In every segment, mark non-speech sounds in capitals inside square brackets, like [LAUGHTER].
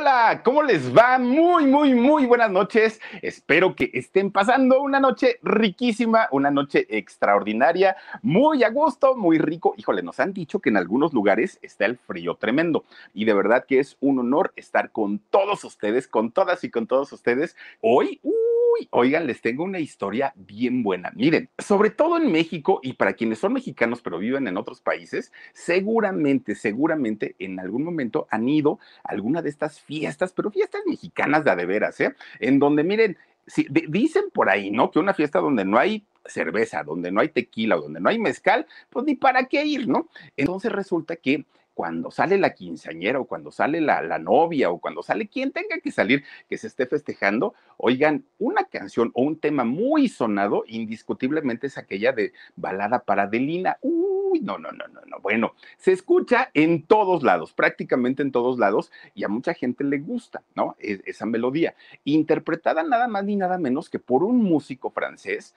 Hola, ¿cómo les va? Muy, muy, muy buenas noches. Espero que estén pasando una noche riquísima, una noche extraordinaria, muy a gusto, muy rico. Híjole, nos han dicho que en algunos lugares está el frío tremendo y de verdad que es un honor estar con todos ustedes, con todas y con todos ustedes hoy. Uy, oigan, les tengo una historia bien buena. Miren, sobre todo en México y para quienes son mexicanos pero viven en otros países, seguramente, seguramente en algún momento han ido a alguna de estas fiestas, pero fiestas mexicanas de de veras, ¿eh? En donde, miren, si, dicen por ahí, ¿no? Que una fiesta donde no hay cerveza, donde no hay tequila, donde no hay mezcal, pues ni para qué ir, ¿no? Entonces resulta que cuando sale la quinceañera o cuando sale la, la, novia o cuando sale quien tenga que salir que se esté festejando, oigan, una canción o un tema muy sonado indiscutiblemente es aquella de balada para Adelina. Uy, no, no, no, no, no. Bueno, se escucha en todos lados, prácticamente en todos lados, y a mucha gente le gusta, ¿no? Es, esa melodía, interpretada nada más ni nada menos que por un músico francés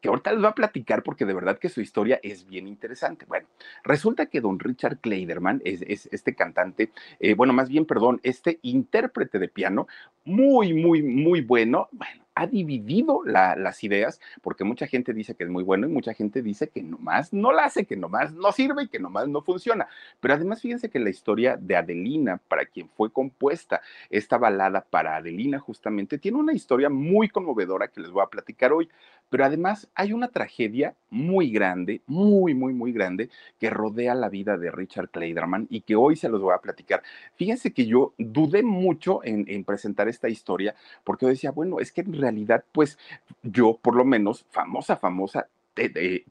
que ahorita les voy a platicar porque de verdad que su historia es bien interesante. Bueno, resulta que don Richard Kleiderman es, es este cantante, eh, bueno, más bien, perdón, este intérprete de piano, muy, muy, muy bueno. Bueno, ha dividido la, las ideas, porque mucha gente dice que es muy bueno y mucha gente dice que nomás no la hace, que nomás no sirve y que nomás no funciona. Pero además fíjense que la historia de Adelina, para quien fue compuesta esta balada para Adelina justamente, tiene una historia muy conmovedora que les voy a platicar hoy. Pero además hay una tragedia muy grande, muy, muy, muy grande, que rodea la vida de Richard Kleiderman y que hoy se los voy a platicar. Fíjense que yo dudé mucho en, en presentar esta historia porque decía, bueno, es que en realidad, pues yo por lo menos, famosa, famosa,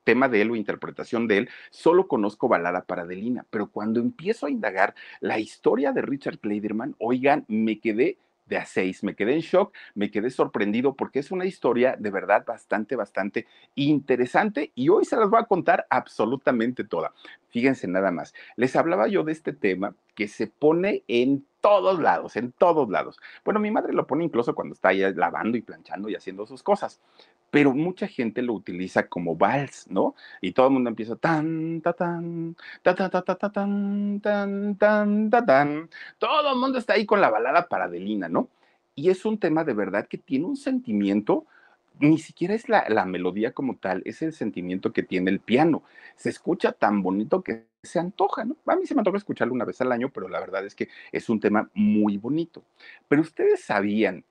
tema de él o interpretación de él, solo conozco Balada para Adelina, pero cuando empiezo a indagar la historia de Richard Kleiderman, oigan, me quedé de a seis. Me quedé en shock, me quedé sorprendido porque es una historia de verdad bastante, bastante interesante y hoy se las voy a contar absolutamente toda. Fíjense nada más. Les hablaba yo de este tema que se pone en todos lados, en todos lados. Bueno, mi madre lo pone incluso cuando está ahí lavando y planchando y haciendo sus cosas, pero mucha gente lo utiliza como vals, ¿no? Y todo el mundo empieza tan, ta, tan, ta, ta, ta, ta, ta, tan, tan, tan, ta, tan. Todo el mundo está ahí con la balada para Adelina, ¿no? Y es un tema de verdad que tiene un sentimiento ni siquiera es la, la, melodía como tal, es el sentimiento que tiene el piano. Se escucha tan bonito que se antoja, ¿no? A mí se me antoja escucharlo una vez al año, pero la verdad es que es un tema muy bonito. Pero ustedes sabían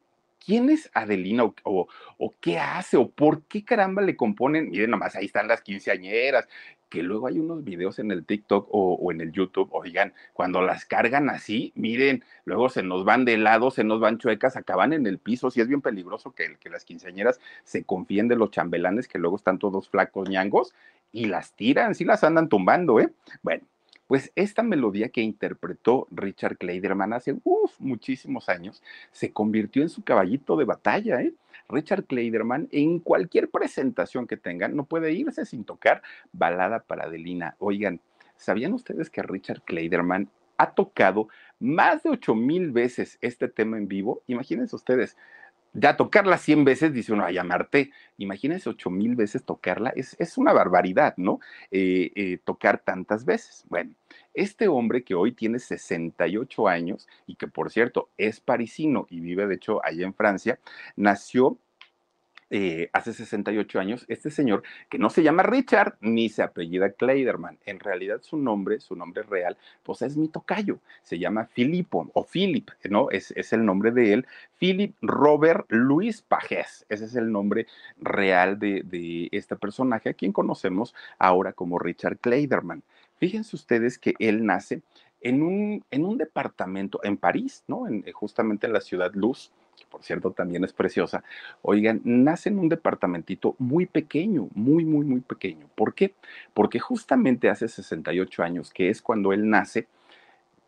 quién es Adelina o, o, qué hace o por qué caramba le componen. Miren, nomás ahí están las quinceañeras, que luego hay unos videos en el TikTok o, o, en el YouTube, oigan, cuando las cargan así, miren, luego se nos van de lado, se nos van chuecas, acaban en el piso, sí es bien peligroso que, que las quinceañeras se confíen de los chambelanes que luego están todos flacos ñangos y las tiran, sí las andan tumbando, ¿eh? Bueno, pues esta melodía que interpretó Richard Kleiderman hace muchísimos años se convirtió en su caballito de batalla, ¿eh? Richard Kleiderman en cualquier presentación que tengan no puede irse sin tocar balada para Adelina. Oigan, ¿sabían ustedes que Richard Kleiderman ha tocado más de ocho mil veces este tema en vivo? Imagínense ustedes, ya tocarla 100 veces, dice uno, a llamarte, imagínense 8 mil veces tocarla, es, es una barbaridad, ¿no? Eh, eh, tocar tantas veces. Bueno, este hombre que hoy tiene 68 años y que por cierto es parisino y vive de hecho allá en Francia, nació eh, hace 68 años, este señor, que no se llama Richard ni se apellida Kleiderman, en realidad su nombre, su nombre real, pues es mi tocayo, se llama Filipo o Philip, ¿no? Es, es el nombre de él, Philip Robert Luis Pajés, ese es el nombre real de, de este personaje, a quien conocemos ahora como Richard Kleiderman. Fíjense ustedes que él nace en un, en un departamento en París, ¿no? En, eh, justamente en la ciudad Luz, que por cierto también es preciosa. Oigan, nace en un departamentito muy pequeño, muy, muy, muy pequeño. ¿Por qué? Porque justamente hace 68 años, que es cuando él nace,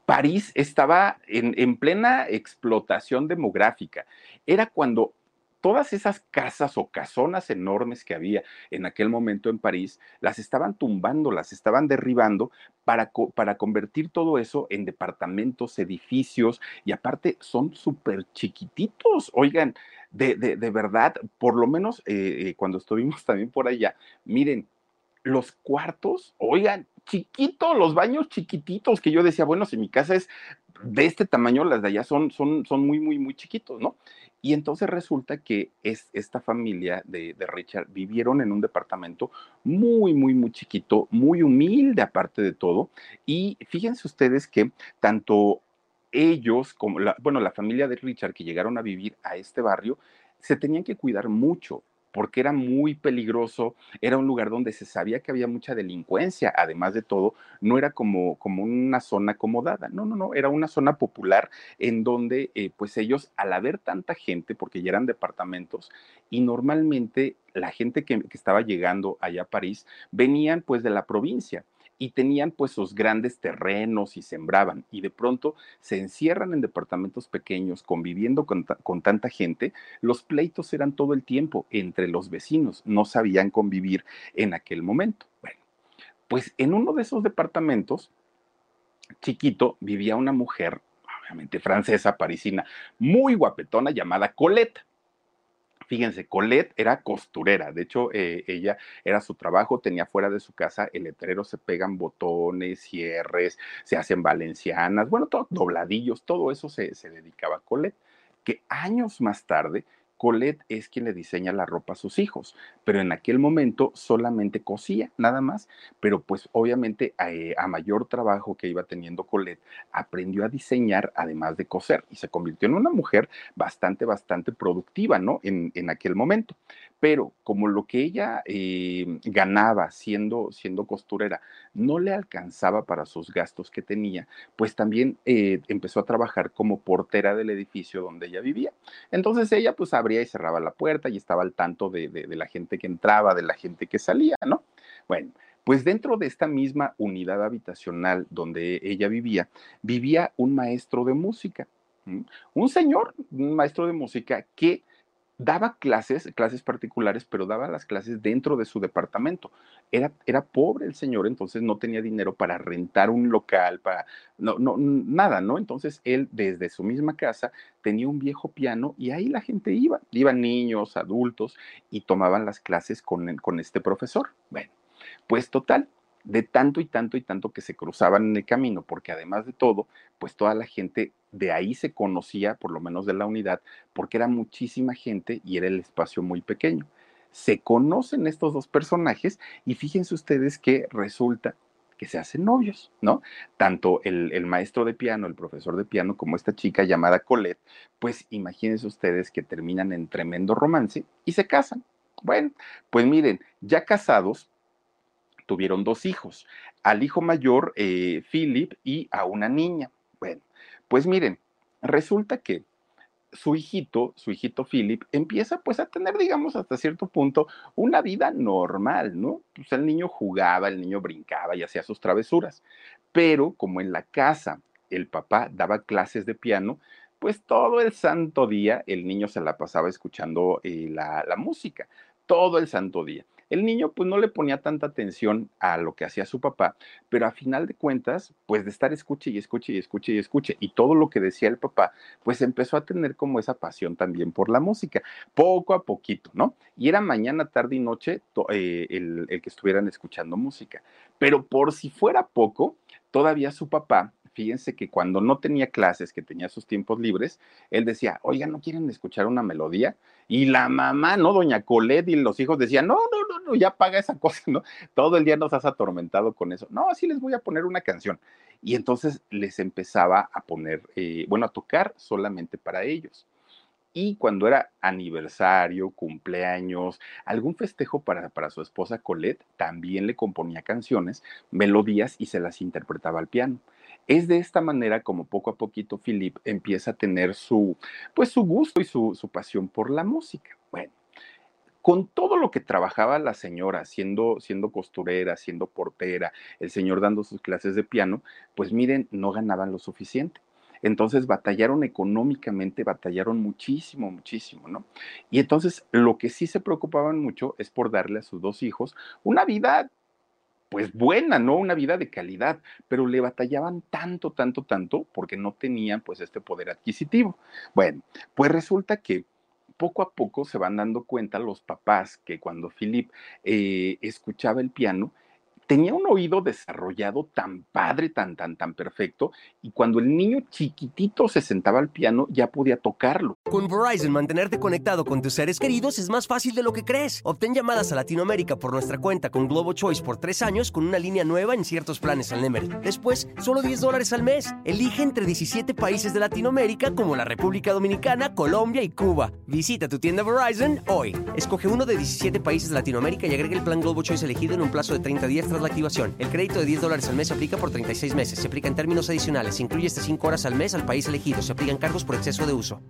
París estaba en, en plena explotación demográfica. Era cuando todas esas casas o casonas enormes que había en aquel momento en París, las estaban tumbando, las estaban derribando para, para convertir todo eso en departamentos, edificios, y aparte son súper chiquititos, oigan, de, de, verdad, por lo menos eh, eh, cuando estuvimos también por allá, miren, los cuartos, oigan, chiquitos, los baños chiquititos, que yo decía, bueno, si mi casa es de este tamaño, las de allá son, son, son muy, muy, muy chiquitos, ¿no? Y entonces resulta que es, esta familia de, de, Richard vivieron en un departamento muy, muy, muy chiquito, muy humilde aparte de todo. Y fíjense ustedes que tanto ellos como, la, bueno, la familia de Richard que llegaron a vivir a este barrio, se tenían que cuidar mucho porque era muy peligroso, era un lugar donde se sabía que había mucha delincuencia, además de todo, no era como, como una zona acomodada, no, no, no, era una zona popular en donde eh, pues ellos al haber tanta gente, porque ya eran departamentos, y normalmente la gente que, que estaba llegando allá a París venían pues de la provincia y tenían pues sus grandes terrenos y sembraban y de pronto se encierran en departamentos pequeños conviviendo con, con, tanta gente, los pleitos eran todo el tiempo entre los vecinos, no sabían convivir en aquel momento. Bueno, pues en uno de esos departamentos, chiquito, vivía una mujer, obviamente francesa, parisina, muy guapetona llamada Colette. Fíjense, Colette era costurera, de hecho eh, ella era su trabajo, tenía fuera de su casa el letrero, se pegan botones, cierres, se hacen valencianas, bueno, todo, dobladillos, todo eso se, se dedicaba a Colette, que años más tarde Colette es quien le diseña la ropa a sus hijos, pero en aquel momento solamente cosía, nada más, pero pues obviamente eh, a, mayor trabajo que iba teniendo Colette, aprendió a diseñar además de coser y se convirtió en una mujer bastante, bastante productiva, ¿no? En, en aquel momento. Pero como lo que ella eh, ganaba siendo, siendo costurera no le alcanzaba para sus gastos que tenía, pues también eh, empezó a trabajar como portera del edificio donde ella vivía. Entonces ella pues abría y cerraba la puerta y estaba al tanto de, de, de la gente que entraba, de la gente que salía, ¿no? Bueno, pues dentro de esta misma unidad habitacional donde ella vivía, vivía un maestro de música, un señor, un maestro de música que daba clases, clases particulares, pero daba las clases dentro de su departamento. Era, era pobre el señor, entonces no tenía dinero para rentar un local, para no, no, nada, ¿no? Entonces él desde su misma casa tenía un viejo piano y ahí la gente iba, iban niños, adultos y tomaban las clases con, con este profesor. Bueno, pues total, de tanto y tanto y tanto que se cruzaban en el camino, porque además de todo, pues toda la gente de ahí se conocía, por lo menos de la unidad, porque era muchísima gente y era el espacio muy pequeño. Se conocen estos dos personajes y fíjense ustedes que resulta que se hacen novios, ¿no? Tanto el, el, maestro de piano, el profesor de piano, como esta chica llamada Colette, pues imagínense ustedes que terminan en tremendo romance y se casan. Bueno, pues miren, ya casados, tuvieron dos hijos, al hijo mayor, eh, Philip, y a una niña. Bueno, pues miren, resulta que su hijito, su hijito Philip, empieza pues a tener, digamos, hasta cierto punto, una vida normal, ¿no? Pues el niño jugaba, el niño brincaba y hacía sus travesuras. Pero como en la casa el papá daba clases de piano, pues todo el santo día el niño se la pasaba escuchando eh, la, la música, todo el santo día. El niño pues no le ponía tanta atención a lo que hacía su papá, pero a final de cuentas, pues de estar escuche y escuche y escuche y escuche y todo lo que decía el papá, pues empezó a tener como esa pasión también por la música, poco a poquito, ¿no? Y era mañana, tarde y noche eh, el, el que estuvieran escuchando música. Pero por si fuera poco, todavía su papá fíjense que cuando no tenía clases, que tenía sus tiempos libres, él decía, oiga, ¿no quieren escuchar una melodía? Y la mamá, ¿no? Doña Colette y los hijos decían, no, no, no, no, ya paga esa [LAUGHS] cosa, ¿no? Todo el día nos has atormentado con eso. No, así les voy a poner una canción. Y entonces les empezaba a poner, eh, bueno, a tocar solamente para ellos. Y cuando era aniversario, cumpleaños, algún festejo para, para su esposa Colette, también le componía canciones, melodías y se las interpretaba al piano. Es de esta manera como poco a poquito Philip empieza a tener su, pues su gusto y su, su pasión por la música. Bueno, con todo lo que trabajaba la señora, siendo, siendo costurera, siendo portera, el señor dando sus clases de piano, pues miren, no ganaban lo suficiente. Entonces batallaron económicamente, batallaron muchísimo, muchísimo, ¿no? Y entonces lo que sí se preocupaban mucho es por darle a sus dos hijos una vida pues buena, ¿no? Una vida de calidad, pero le batallaban tanto, tanto, tanto porque no tenían pues este poder adquisitivo. Bueno, pues resulta que poco a poco se van dando cuenta los papás que cuando Philip eh, escuchaba el piano, tenía un oído desarrollado tan padre, tan, tan, tan perfecto, y cuando el niño chiquitito se sentaba al piano ya podía tocarlo. Con Verizon, mantenerte conectado con tus seres queridos es más fácil de lo que crees. Obtén llamadas a Latinoamérica por nuestra cuenta con Globo Choice por tres años con una línea nueva en ciertos planes al Nemery. Después, solo 10 dólares al mes. Elige entre 17 países de Latinoamérica como la República Dominicana, Colombia y Cuba. Visita tu tienda Verizon hoy. Escoge uno de 17 países de Latinoamérica y agrega el plan Globo Choice elegido en un plazo de 30 días tras la activación. El crédito de 10 dólares al mes se aplica por 36 meses. Se aplica en términos adicionales. Se incluye hasta 5 horas al mes al país elegido. Se aplican cargos por exceso de uso.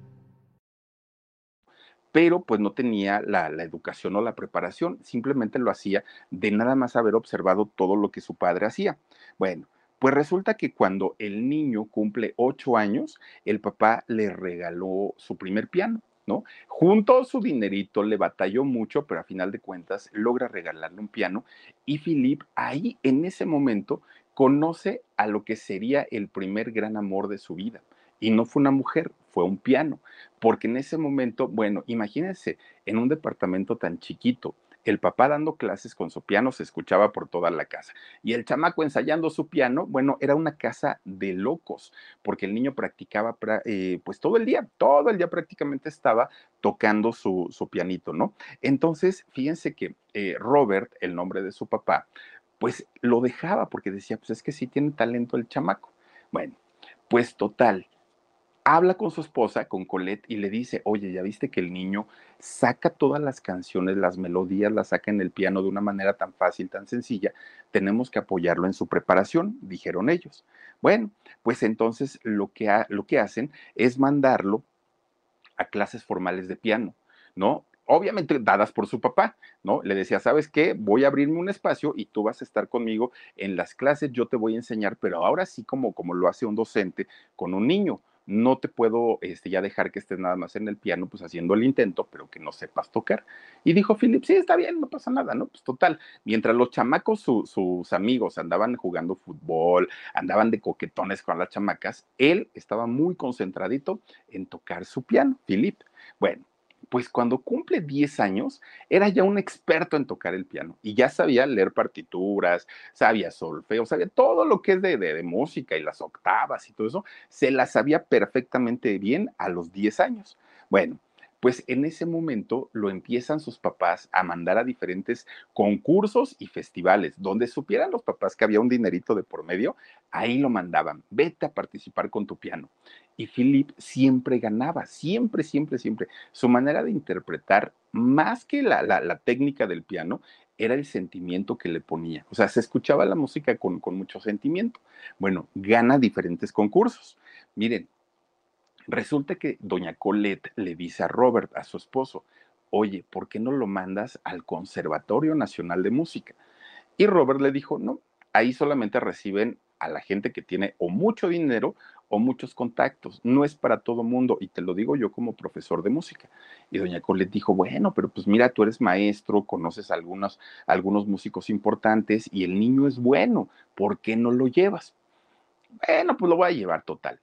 Pero pues no tenía la, la educación o la preparación. Simplemente lo hacía de nada más haber observado todo lo que su padre hacía. Bueno, pues resulta que cuando el niño cumple 8 años, el papá le regaló su primer piano. ¿No? Juntó su dinerito, le batalló mucho, pero a final de cuentas logra regalarle un piano y Philip ahí en ese momento conoce a lo que sería el primer gran amor de su vida. Y no fue una mujer, fue un piano, porque en ese momento, bueno, imagínense, en un departamento tan chiquito, el papá dando clases con su piano se escuchaba por toda la casa. Y el chamaco ensayando su piano, bueno, era una casa de locos, porque el niño practicaba eh, pues todo el día, todo el día prácticamente estaba tocando su, su pianito, ¿no? Entonces, fíjense que eh, Robert, el nombre de su papá, pues lo dejaba porque decía, pues es que sí tiene talento el chamaco. Bueno, pues total, habla con su esposa, con Colette, y le dice, oye, ya viste que el niño saca todas las canciones, las melodías, las saca en el piano de una manera tan fácil, tan sencilla, tenemos que apoyarlo en su preparación, dijeron ellos. Bueno, pues entonces lo que, lo que hacen es mandarlo a clases formales de piano, ¿no? obviamente dadas por su papá, ¿no? Le decía, ¿sabes qué? Voy a abrirme un espacio y tú vas a estar conmigo en las clases, yo te voy a enseñar, pero ahora sí como, como lo hace un docente con un niño, no te puedo este, ya dejar que estés nada más en el piano, pues haciendo el intento, pero que no sepas tocar. Y dijo Philip, sí, está bien, no pasa nada, ¿no? Pues total, mientras los chamacos, sus amigos andaban jugando fútbol, andaban de coquetones con las chamacas, él estaba muy concentradito en tocar su piano, Philip. Bueno, pues cuando cumple 10 años, era ya un experto en tocar el piano y ya sabía leer partituras, sabía solfeo, sabía todo lo que es de, de, música y las octavas y todo eso, se las sabía perfectamente bien a los 10 años. Bueno, pues en ese momento lo empiezan sus papás a mandar a diferentes concursos y festivales, donde supieran los papás que había un dinerito de por medio, ahí lo mandaban, vete a participar con tu piano. Y Philip siempre ganaba, siempre, siempre, siempre. Su manera de interpretar, más que la, la, técnica del piano, era el sentimiento que le ponía. O sea, se escuchaba la música con, con mucho sentimiento. Bueno, gana diferentes concursos. Miren, Resulta que doña Colette le dice a Robert, a su esposo, oye, ¿por qué no lo mandas al Conservatorio Nacional de Música? Y Robert le dijo, no, ahí solamente reciben a la gente que tiene o mucho dinero o muchos contactos. No es para todo mundo, y te lo digo yo como profesor de música. Y doña Colette dijo, bueno, pero pues mira, tú eres maestro, conoces algunos, algunos músicos importantes y el niño es bueno, ¿por qué no lo llevas? Bueno, pues lo voy a llevar total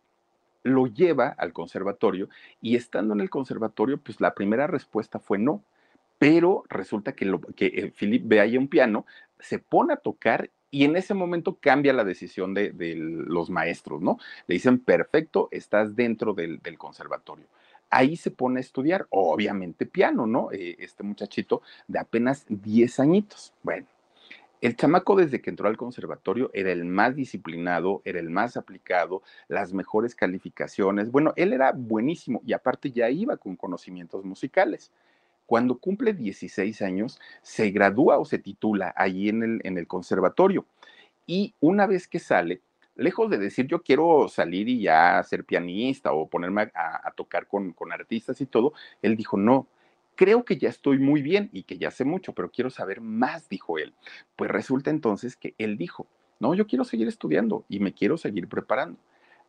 lo lleva al conservatorio y estando en el conservatorio, pues la primera respuesta fue no, pero resulta que, lo, que eh, Philip ve ahí un piano, se pone a tocar y en ese momento cambia la decisión de, los maestros, ¿no? Le dicen, perfecto, estás dentro del, del, conservatorio. Ahí se pone a estudiar, obviamente piano, ¿no? Eh, este muchachito de apenas 10 añitos. Bueno, el chamaco desde que entró al conservatorio era el más disciplinado, era el más aplicado, las mejores calificaciones. Bueno, él era buenísimo y aparte ya iba con conocimientos musicales. Cuando cumple 16 años, se gradúa o se titula allí en el, conservatorio. Y una vez que sale, lejos de decir yo quiero salir y ya ser pianista o ponerme a, tocar con artistas y todo, él dijo, no, creo que ya estoy muy bien y que ya sé mucho, pero quiero saber más, dijo él. Pues resulta entonces que él dijo, no, yo quiero seguir estudiando y me quiero seguir preparando.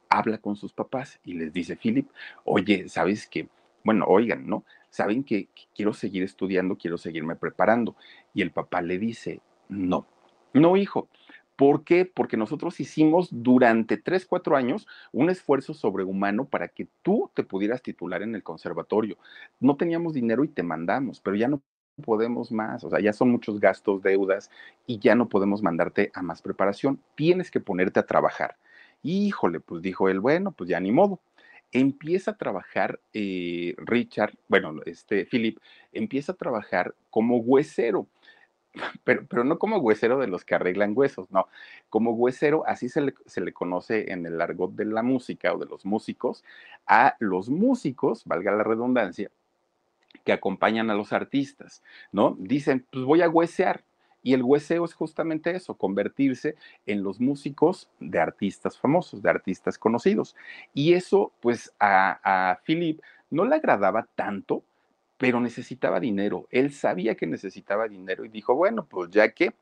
Habla con sus papás y les dice, Philip, oye, ¿sabes qué? Bueno, oigan, ¿no? Saben que quiero seguir estudiando, quiero seguirme preparando. Y el papá le dice, no, no, hijo, ¿Por qué? Porque nosotros hicimos durante tres, cuatro años un esfuerzo sobrehumano para que tú te pudieras titular en el conservatorio. No teníamos dinero y te mandamos, pero ya no podemos más, o sea, ya son muchos gastos, deudas y ya no podemos mandarte a más preparación. Tienes que ponerte a trabajar. Híjole, pues dijo él, bueno, pues ya ni modo. Empieza a trabajar eh, Richard, bueno, este Philip, empieza a trabajar como huesero pero, pero no como huesero de los que arreglan huesos, no, como huesero, así se le, se le conoce en el argot de la música o de los músicos, a los músicos, valga la redundancia, que acompañan a los artistas, ¿no? Dicen, pues voy a huesear. Y el hueseo es justamente eso, convertirse en los músicos de artistas famosos, de artistas conocidos. Y eso, pues a, a Philip no le agradaba tanto pero necesitaba dinero. Él sabía que necesitaba dinero y dijo, bueno, pues ya que.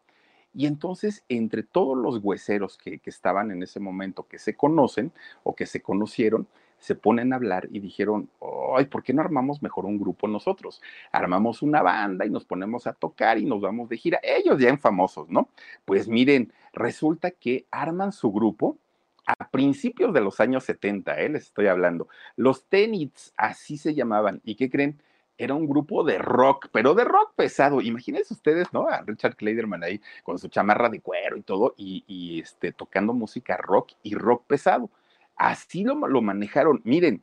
Y entonces, entre todos los hueseros que, estaban en ese momento, que se conocen o que se conocieron, se ponen a hablar y dijeron, ay, ¿por qué no armamos mejor un grupo nosotros? Armamos una banda y nos ponemos a tocar y nos vamos de gira. Ellos ya en famosos, ¿no? Pues miren, resulta que arman su grupo a principios de los años 70, ¿eh? les estoy hablando. Los Tenits, así se llamaban. ¿Y qué creen? Era un grupo de rock, pero de rock pesado. Imagínense ustedes, ¿no? A Richard Kleiderman ahí con su chamarra de cuero y todo, y, este, tocando música rock y rock pesado. Así lo, lo manejaron. Miren,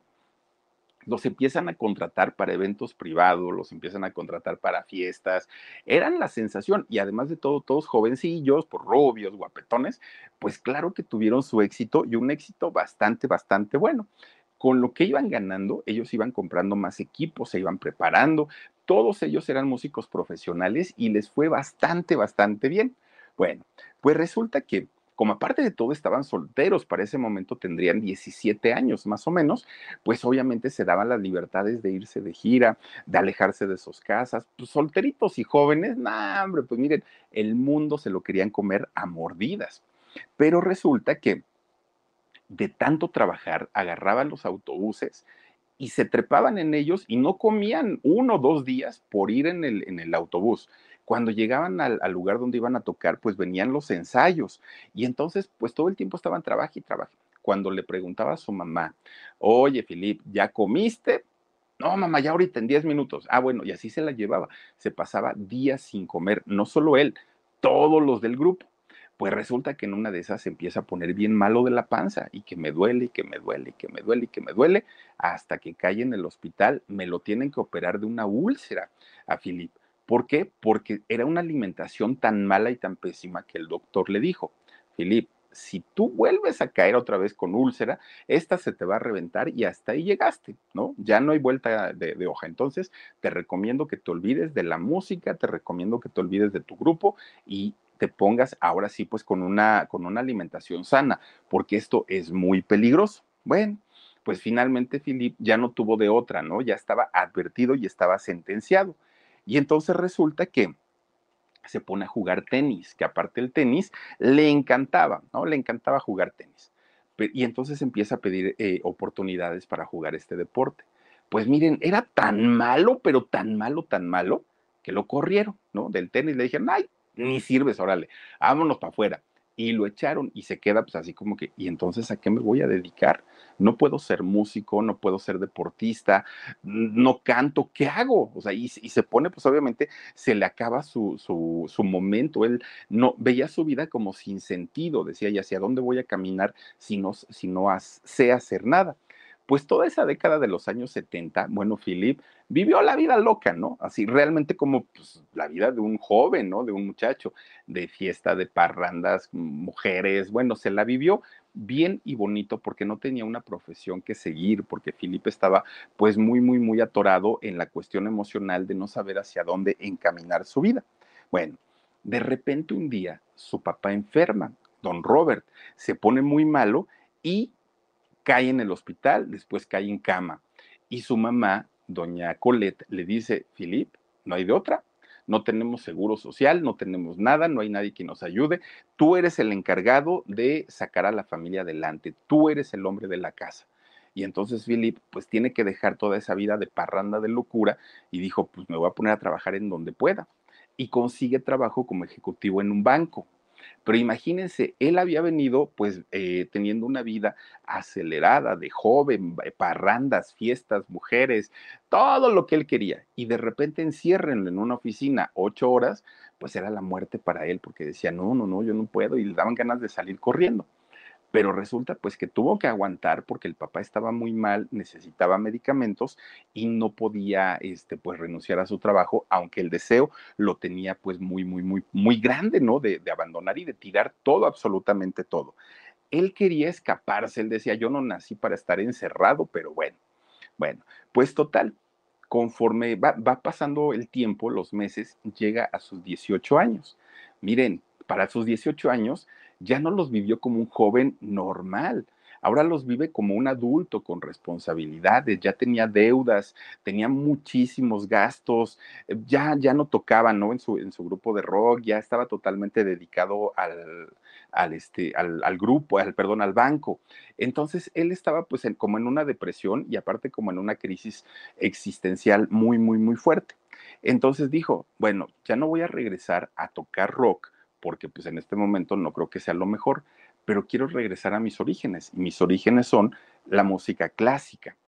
los empiezan a contratar para eventos privados, los empiezan a contratar para fiestas. Eran la sensación y además de todo, todos jovencillos, por rubios, guapetones, pues claro que tuvieron su éxito y un éxito bastante, bastante bueno con lo que iban ganando, ellos iban comprando más equipos, se iban preparando, todos ellos eran músicos profesionales y les fue bastante, bastante bien. Bueno, pues resulta que como aparte de todo estaban solteros, para ese momento tendrían 17 años más o menos, pues obviamente se daban las libertades de irse de gira, de alejarse de sus casas, pues solteritos y jóvenes, nah, hombre, pues miren, el mundo se lo querían comer a mordidas. Pero resulta que de tanto trabajar, agarraban los autobuses y se trepaban en ellos y no comían uno o dos días por ir en el, en el autobús. Cuando llegaban al, lugar donde iban a tocar, pues venían los ensayos y entonces pues todo el tiempo estaban trabajando y trabajando. Cuando le preguntaba a su mamá, oye, Filip, ¿ya comiste? No, mamá, ya ahorita en 10 minutos. Ah, bueno, y así se la llevaba. Se pasaba días sin comer, no solo él, todos los del grupo pues resulta que en una de esas se empieza a poner bien malo de la panza y que me duele, y que me duele, y que me duele, y que me duele, hasta que cae en el hospital, me lo tienen que operar de una úlcera a Filip. ¿Por qué? Porque era una alimentación tan mala y tan pésima que el doctor le dijo, Filip, si tú vuelves a caer otra vez con úlcera, esta se te va a reventar y hasta ahí llegaste, ¿no? Ya no hay vuelta de, de, hoja. Entonces, te recomiendo que te olvides de la música, te recomiendo que te olvides de tu grupo y te pongas ahora sí pues con una, con una alimentación sana, porque esto es muy peligroso. Bueno, pues finalmente Philip ya no tuvo de otra, ¿no? Ya estaba advertido y estaba sentenciado. Y entonces resulta que se pone a jugar tenis, que aparte el tenis le encantaba, ¿no? Le encantaba jugar tenis. Y entonces empieza a pedir eh, oportunidades para jugar este deporte. Pues miren, era tan malo, pero tan malo, tan malo, que lo corrieron, ¿no? Del tenis le dijeron, ay, ni sirves, órale, vámonos para afuera. Y lo echaron y se queda pues así como que, ¿y entonces a qué me voy a dedicar? No puedo ser músico, no puedo ser deportista, no canto, ¿qué hago? O sea, y, se pone pues obviamente, se le acaba su, su, su, momento, él no veía su vida como sin sentido, decía, ¿y hacia dónde voy a caminar si no, si no sé hacer nada? Pues toda esa década de los años 70, bueno, Philip vivió la vida loca, ¿no? Así realmente como pues, la vida de un joven, ¿no? De un muchacho, de fiesta, de parrandas, mujeres, bueno, se la vivió bien y bonito porque no tenía una profesión que seguir, porque Philip estaba pues muy, muy, muy atorado en la cuestión emocional de no saber hacia dónde encaminar su vida. Bueno, de repente un día su papá enferma, don Robert, se pone muy malo y cae en el hospital, después cae en cama. Y su mamá, doña Colette, le dice, Philip, no hay de otra, no tenemos seguro social, no tenemos nada, no hay nadie que nos ayude. Tú eres el encargado de sacar a la familia adelante, tú eres el hombre de la casa. Y entonces Philip pues tiene que dejar toda esa vida de parranda de locura y dijo, pues me voy a poner a trabajar en donde pueda. Y consigue trabajo como ejecutivo en un banco. Pero imagínense, él había venido pues eh, teniendo una vida acelerada de joven, eh, parrandas, fiestas, mujeres, todo lo que él quería. Y de repente enciérrenlo en una oficina ocho horas, pues era la muerte para él, porque decía, no, no, no, yo no puedo. Y le daban ganas de salir corriendo pero resulta pues que tuvo que aguantar porque el papá estaba muy mal, necesitaba medicamentos y no podía este pues renunciar a su trabajo, aunque el deseo lo tenía pues muy muy muy muy grande, ¿no? De, abandonar y de tirar todo, absolutamente todo. Él quería escaparse, él decía, yo no nací para estar encerrado, pero bueno, bueno, pues total, conforme va pasando el tiempo, los meses, llega a sus 18 años. Miren, para sus 18 años ya no los vivió como un joven normal, ahora los vive como un adulto con responsabilidades, ya tenía deudas, tenía muchísimos gastos, eh, ya, ya no tocaba ¿no? En, su, en su grupo de rock, ya estaba totalmente dedicado al, al, este, al, al, grupo, al, perdón, al banco. Entonces él estaba pues como en una depresión y aparte como en una crisis existencial muy, muy, muy fuerte. Entonces dijo, bueno, ya no voy a regresar a tocar rock porque pues en este momento no creo que sea lo mejor, pero quiero regresar a mis orígenes y mis orígenes son la música clásica.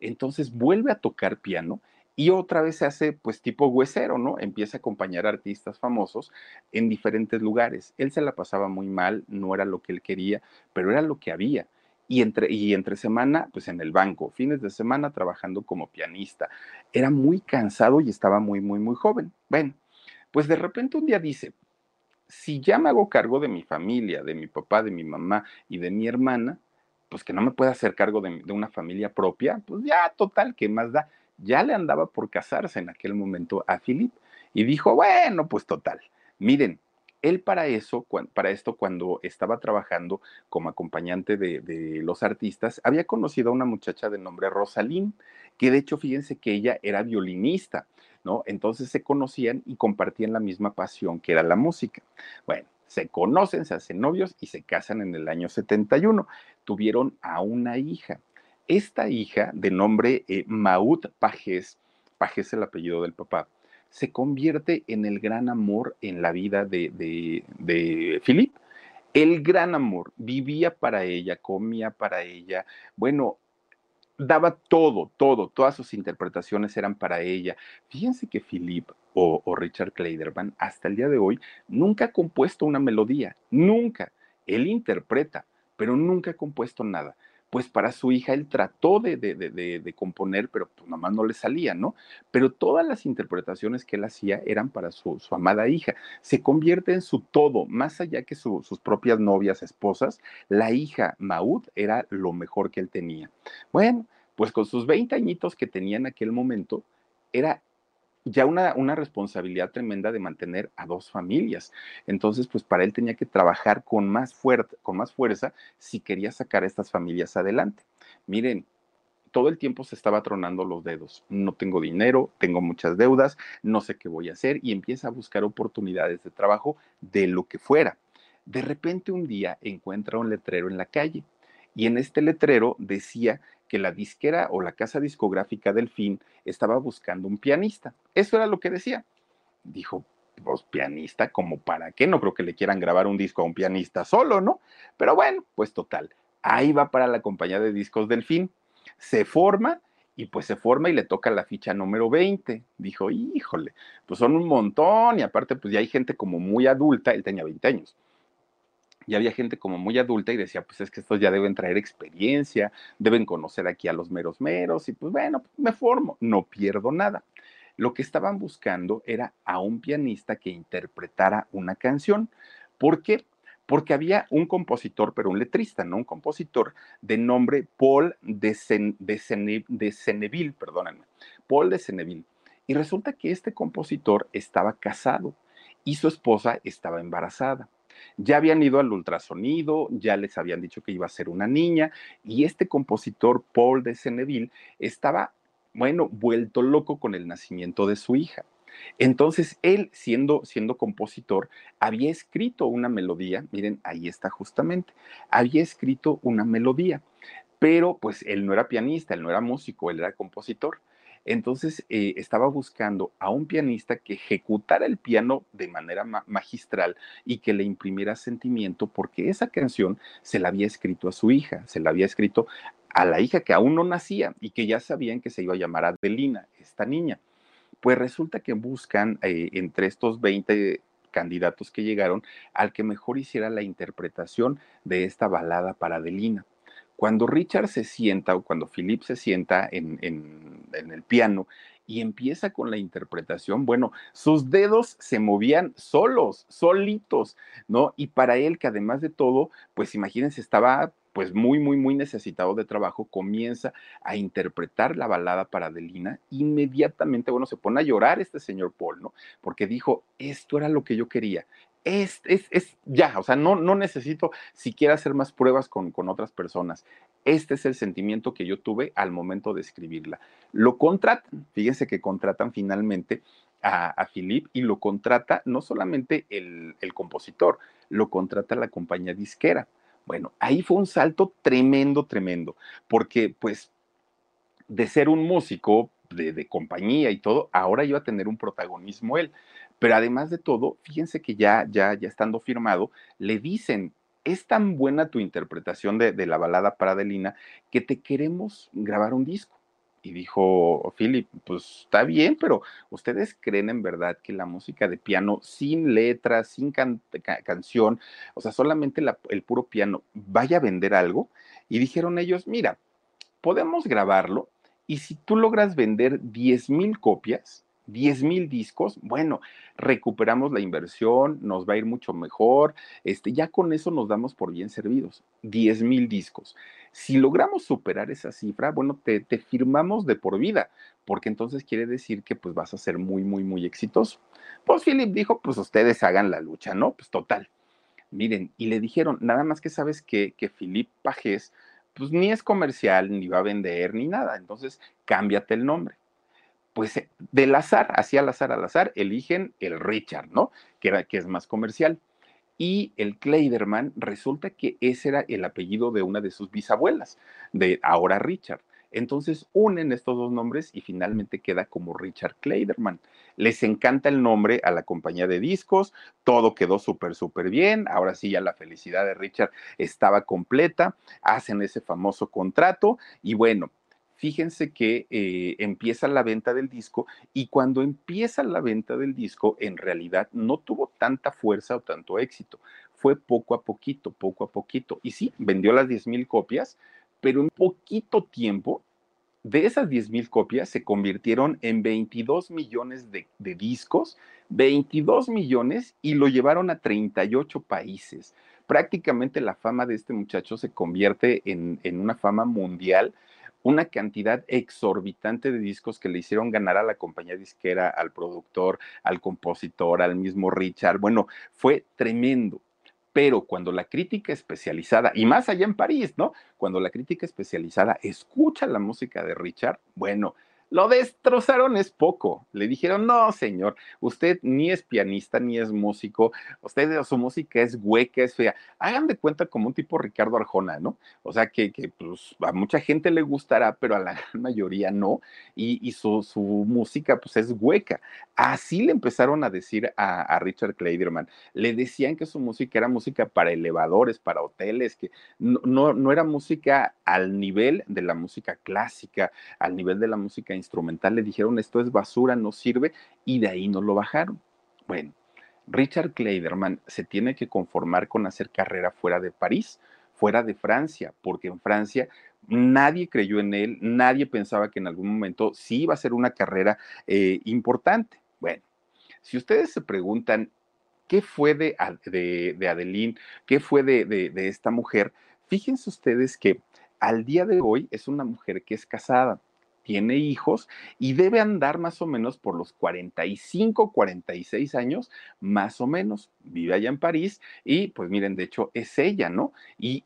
Entonces vuelve a tocar piano y otra vez se hace pues tipo huesero, ¿no? Empieza a acompañar a artistas famosos en diferentes lugares. Él se la pasaba muy mal, no era lo que él quería, pero era lo que había. Y entre, y entre semana, pues en el banco, fines de semana trabajando como pianista. Era muy cansado y estaba muy, muy, muy joven. Bueno, pues de repente un día dice, si ya me hago cargo de mi familia, de mi papá, de mi mamá y de mi hermana, pues que no me pueda hacer cargo de, una familia propia, pues ya total, ¿qué más da? Ya le andaba por casarse en aquel momento a Philip y dijo, bueno, pues total, miren, él para eso, para esto, cuando estaba trabajando como acompañante de, de, los artistas, había conocido a una muchacha de nombre Rosalín, que de hecho, fíjense que ella era violinista, ¿no? Entonces se conocían y compartían la misma pasión que era la música. Bueno, se conocen, se hacen novios y se casan en el año 71. Tuvieron a una hija. Esta hija, de nombre eh, Maud Pajés, Pajés el apellido del papá, se convierte en el gran amor en la vida de, de, de Philip. El gran amor, vivía para ella, comía para ella. Bueno, daba todo, todo, todas sus interpretaciones eran para ella. Fíjense que Philip o, o, Richard Kleiderman hasta el día de hoy nunca ha compuesto una melodía, nunca. Él interpreta, pero nunca ha compuesto nada pues para su hija él trató de, de, de, de componer, pero pues nada más no le salía, ¿no? Pero todas las interpretaciones que él hacía eran para su, su amada hija. Se convierte en su todo, más allá que su, sus propias novias, esposas, la hija Maud era lo mejor que él tenía. Bueno, pues con sus 20 añitos que tenía en aquel momento, era ya una, una, responsabilidad tremenda de mantener a dos familias. Entonces, pues para él tenía que trabajar con más, con más fuerza si quería sacar a estas familias adelante. Miren, todo el tiempo se estaba tronando los dedos. No tengo dinero, tengo muchas deudas, no sé qué voy a hacer y empieza a buscar oportunidades de trabajo de lo que fuera. De repente un día encuentra un letrero en la calle y en este letrero decía que la disquera o la casa discográfica del fin estaba buscando un pianista. Eso era lo que decía. Dijo, pues pianista, como para qué? No creo que le quieran grabar un disco a un pianista solo, ¿no? Pero bueno, pues total. Ahí va para la compañía de discos del fin. Se forma y pues se forma y le toca la ficha número 20. Dijo, híjole, pues son un montón y aparte pues ya hay gente como muy adulta, él tenía 20 años y había gente como muy adulta y decía, pues es que estos ya deben traer experiencia, deben conocer aquí a los meros meros y pues bueno, me formo, no pierdo nada. Lo que estaban buscando era a un pianista que interpretara una canción. ¿Por qué? Porque había un compositor, pero un letrista, ¿no? Un compositor de nombre Paul de, de, Seneville, perdónenme, Paul de Seneville. Y resulta que este compositor estaba casado y su esposa estaba embarazada. Ya habían ido al ultrasonido, ya les habían dicho que iba a ser una niña, y este compositor, Paul de Seneville, estaba, bueno, vuelto loco con el nacimiento de su hija. Entonces, él, siendo, siendo compositor, había escrito una melodía, miren, ahí está justamente, había escrito una melodía, pero pues él no era pianista, él no era músico, él era compositor. Entonces eh, estaba buscando a un pianista que ejecutara el piano de manera magistral y que le imprimiera sentimiento porque esa canción se la había escrito a su hija, se la había escrito a la hija que aún no nacía y que ya sabían que se iba a llamar Adelina, esta niña. Pues resulta que buscan eh, entre estos 20 candidatos que llegaron al que mejor hiciera la interpretación de esta balada para Adelina. Cuando Richard se sienta o cuando Philip se sienta en, el piano y empieza con la interpretación, bueno, sus dedos se movían solos, solitos, ¿no? Y para él, que además de todo, pues imagínense, estaba pues muy, muy, muy necesitado de trabajo, comienza a interpretar la balada para Adelina, inmediatamente, bueno, se pone a llorar este señor Paul, ¿no? Porque dijo, esto era lo que yo quería, es, es, ya, o sea, no, no necesito siquiera hacer más pruebas con, con otras personas. Este es el sentimiento que yo tuve al momento de escribirla. Lo contratan, fíjense que contratan finalmente a, a Philip y lo contrata no solamente el, compositor, lo contrata la compañía disquera. Bueno, ahí fue un salto tremendo, tremendo, porque pues de ser un músico de, de, compañía y todo, ahora iba a tener un protagonismo él. Pero además de todo, fíjense que ya, ya, ya estando firmado, le dicen, es tan buena tu interpretación de, la balada para Adelina que te queremos grabar un disco. Y dijo Philip, pues está bien, pero ¿ustedes creen en verdad que la música de piano sin letras, sin canción, o sea, solamente el puro piano, vaya a vender algo? Y dijeron ellos, mira, podemos grabarlo y si tú logras vender 10 mil copias, 10 mil discos, bueno, recuperamos la inversión, nos va a ir mucho mejor, este, ya con eso nos damos por bien servidos, 10 mil discos. Si logramos superar esa cifra, bueno, te, te, firmamos de por vida, porque entonces quiere decir que pues vas a ser muy, muy, muy exitoso. Pues Philip dijo, pues ustedes hagan la lucha, ¿no? Pues total. Miren, y le dijeron, nada más que sabes que, que Philip Pajés, pues ni es comercial, ni va a vender, ni nada, entonces cámbiate el nombre pues eh, del azar, así al azar, al azar, eligen el Richard, ¿no? Que, que es más comercial. Y el Kleiderman, resulta que ese era el apellido de una de sus bisabuelas, de ahora Richard. Entonces unen estos dos nombres y finalmente queda como Richard Kleiderman. Les encanta el nombre a la compañía de discos, todo quedó súper, súper bien. Ahora sí, ya la felicidad de Richard estaba completa. Hacen ese famoso contrato y bueno, fíjense que eh, empieza la venta del disco y cuando empieza la venta del disco, en realidad no tuvo tanta fuerza o tanto éxito. Fue poco a poquito, poco a poquito. Y sí, vendió las 10 mil copias, pero en poquito tiempo, de esas 10 mil copias se convirtieron en 22 millones de, discos, 22 millones y lo llevaron a 38 países. Prácticamente la fama de este muchacho se convierte en una fama mundial una cantidad exorbitante de discos que le hicieron ganar a la compañía disquera, al productor, al compositor, al mismo Richard. Bueno, fue tremendo. Pero cuando la crítica especializada, y más allá en París, ¿no? Cuando la crítica especializada escucha la música de Richard, bueno, lo destrozaron es poco. Le dijeron, no, señor, usted ni es pianista ni es músico, usted su música es hueca, es fea. Hagan de cuenta como un tipo Ricardo Arjona, ¿no? O sea, que, pues, a mucha gente le gustará, pero a la gran mayoría no, y, su, su, música pues es hueca. Así le empezaron a decir a, Richard Kleiderman. Le decían que su música era música para elevadores, para hoteles, que no, no, no era música al nivel de la música clásica, al nivel de la música instrumental, le dijeron esto es basura, no sirve, y de ahí no lo bajaron. Bueno, Richard Kleiderman se tiene que conformar con hacer carrera fuera de París, fuera de Francia, porque en Francia nadie creyó en él, nadie pensaba que en algún momento sí iba a ser una carrera eh, importante. Bueno, si ustedes se preguntan qué fue de, de, Adeline, qué fue de, de esta mujer, fíjense ustedes que al día de hoy es una mujer que es casada, tiene hijos y debe andar más o menos por los 45, 46 años, más o menos. Vive allá en París y pues miren, de hecho es ella, ¿no? Y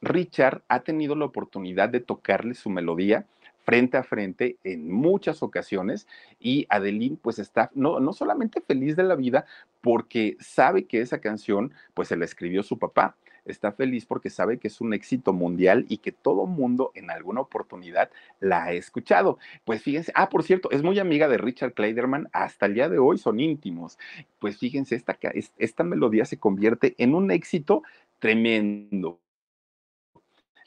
Richard ha tenido la oportunidad de tocarle su melodía frente a frente en muchas ocasiones y Adeline pues está no, no solamente feliz de la vida porque sabe que esa canción pues se la escribió su papá, está feliz porque sabe que es un éxito mundial y que todo mundo en alguna oportunidad la ha escuchado. Pues fíjense, ah, por cierto, es muy amiga de Richard Kleiderman, hasta el día de hoy son íntimos. Pues fíjense, esta, esta melodía se convierte en un éxito tremendo.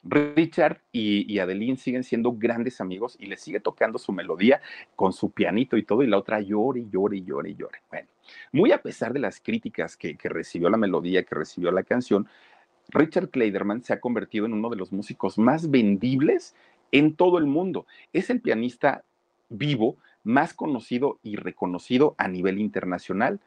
Richard y, Adeline siguen siendo grandes amigos y le sigue tocando su melodía con su pianito y todo, y la otra llore y llore y y. Bueno, muy a pesar de las críticas que, que recibió la melodía, que recibió la canción, Richard Kleiderman se ha convertido en uno de los músicos más vendibles en todo el mundo. Es el pianista vivo más conocido y reconocido a nivel internacional.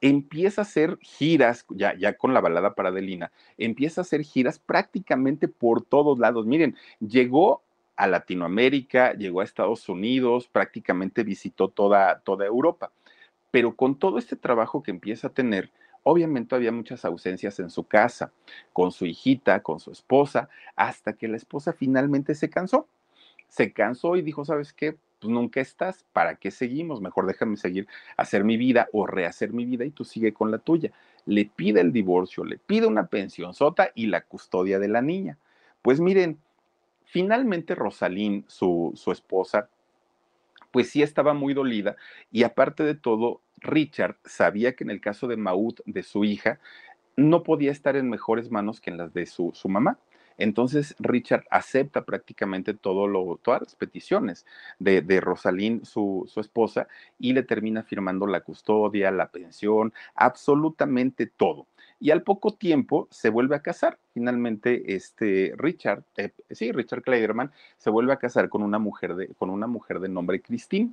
Empieza a hacer giras, ya, ya con la balada para Adelina, empieza a hacer giras prácticamente por todos lados. Miren, llegó a Latinoamérica, llegó a Estados Unidos, prácticamente visitó toda, toda Europa. Pero con todo este trabajo que empieza a tener, Obviamente había muchas ausencias en su casa, con su hijita, con su esposa, hasta que la esposa finalmente se cansó. Se cansó y dijo, ¿sabes qué? Pues nunca estás, ¿para qué seguimos? Mejor déjame seguir hacer mi vida o rehacer mi vida y tú sigue con la tuya. Le pide el divorcio, le pide una pensión sota y la custodia de la niña. Pues miren, finalmente Rosalín, su, su esposa, pues sí estaba muy dolida y aparte de todo, Richard sabía que en el caso de Maud, de su hija, no podía estar en mejores manos que en las de su, mamá. Entonces Richard acepta prácticamente todas las peticiones de, de Rosalín, su, su, esposa, y le termina firmando la custodia, la pensión, absolutamente todo. Y al poco tiempo se vuelve a casar. Finalmente, este Richard, eh, sí, Richard Kleiderman, se vuelve a casar con una mujer de, con una mujer de nombre Christine.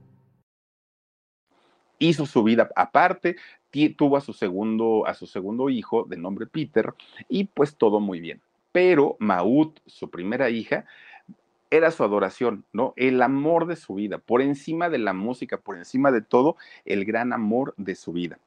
hizo su vida aparte, tuvo a su segundo, a su segundo hijo de nombre Peter y pues todo muy bien. Pero Maud, su primera hija, era su adoración, ¿no? El amor de su vida, por encima de la música, por encima de todo, el gran amor de su vida.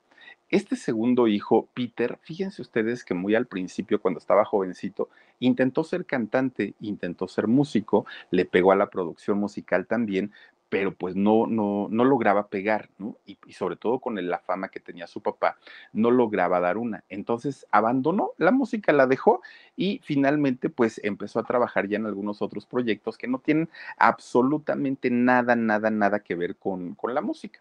Este segundo hijo, Peter, fíjense ustedes que muy al principio, cuando estaba jovencito, intentó ser cantante, intentó ser músico, le pegó a la producción musical también, pero pues no, no, no lograba pegar, ¿no? Y, sobre todo con la fama que tenía su papá, no lograba dar una. Entonces abandonó la música, la dejó y finalmente pues empezó a trabajar ya en algunos otros proyectos que no tienen absolutamente nada, nada, nada que ver con, con la música.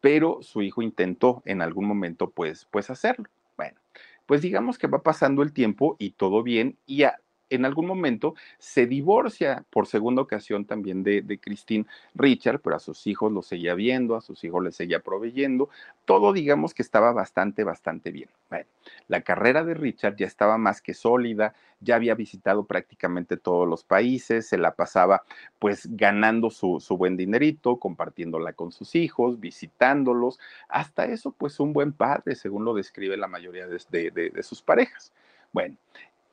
Pero su hijo intentó en algún momento pues, pues hacerlo. Bueno, pues digamos que va pasando el tiempo y todo bien y a, en algún momento se divorcia por segunda ocasión también de, de, Christine Richard, pero a sus hijos los seguía viendo, a sus hijos les seguía proveyendo, todo digamos que estaba bastante, bastante bien. Bueno, la carrera de Richard ya estaba más que sólida, ya había visitado prácticamente todos los países, se la pasaba pues ganando su, su buen dinerito, compartiéndola con sus hijos, visitándolos, hasta eso pues un buen padre, según lo describe la mayoría de, de, de sus parejas. Bueno,